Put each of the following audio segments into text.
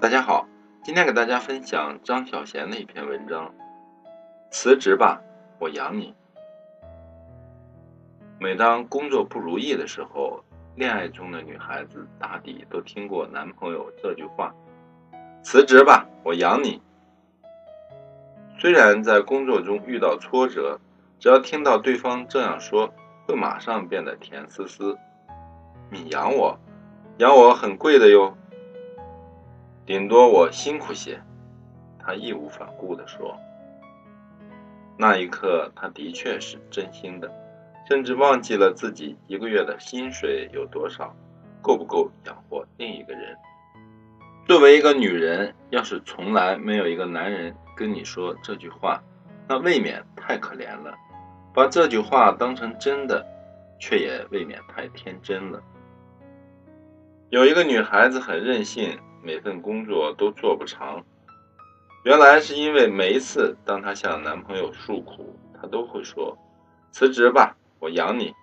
大家好，今天给大家分享张小娴的一篇文章。辞职吧，我养你。每当工作不如意的时候，恋爱中的女孩子大抵都听过男朋友这句话：“辞职吧，我养你。”虽然在工作中遇到挫折，只要听到对方这样说，会马上变得甜丝丝。你养我，养我很贵的哟。顶多我辛苦些，他义无反顾地说。那一刻，他的确是真心的，甚至忘记了自己一个月的薪水有多少，够不够养活另一个人。作为一个女人，要是从来没有一个男人跟你说这句话，那未免太可怜了；把这句话当成真的，却也未免太天真了。有一个女孩子很任性。每份工作都做不长，原来是因为每一次当她向男朋友诉苦，他都会说：“辞职吧，我养你。”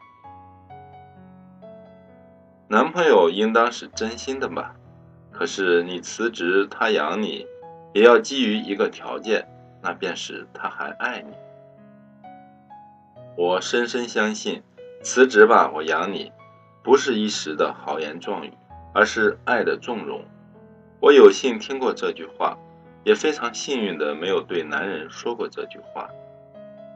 男朋友应当是真心的吧？可是你辞职，他养你，也要基于一个条件，那便是他还爱你。我深深相信，“辞职吧，我养你”不是一时的豪言壮语，而是爱的纵容。我有幸听过这句话，也非常幸运的没有对男人说过这句话。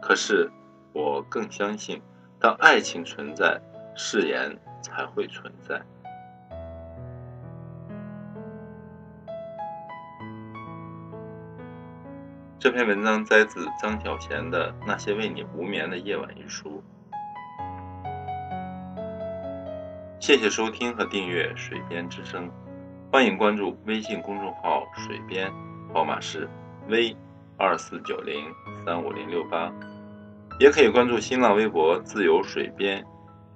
可是，我更相信，当爱情存在，誓言才会存在。这篇文章摘自张小娴的《那些为你无眠的夜晚》一书。谢谢收听和订阅《水边之声》。欢迎关注微信公众号“水边”，号码是 V 二四九零三五零六八，也可以关注新浪微博“自由水边”，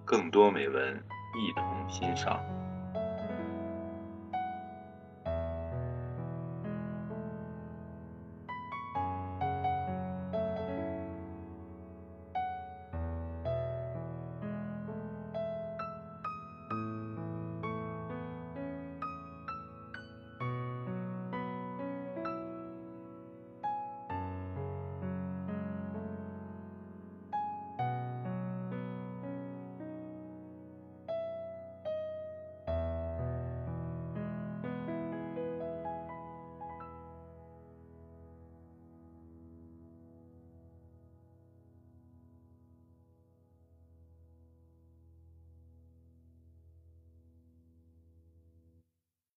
更多美文一同欣赏。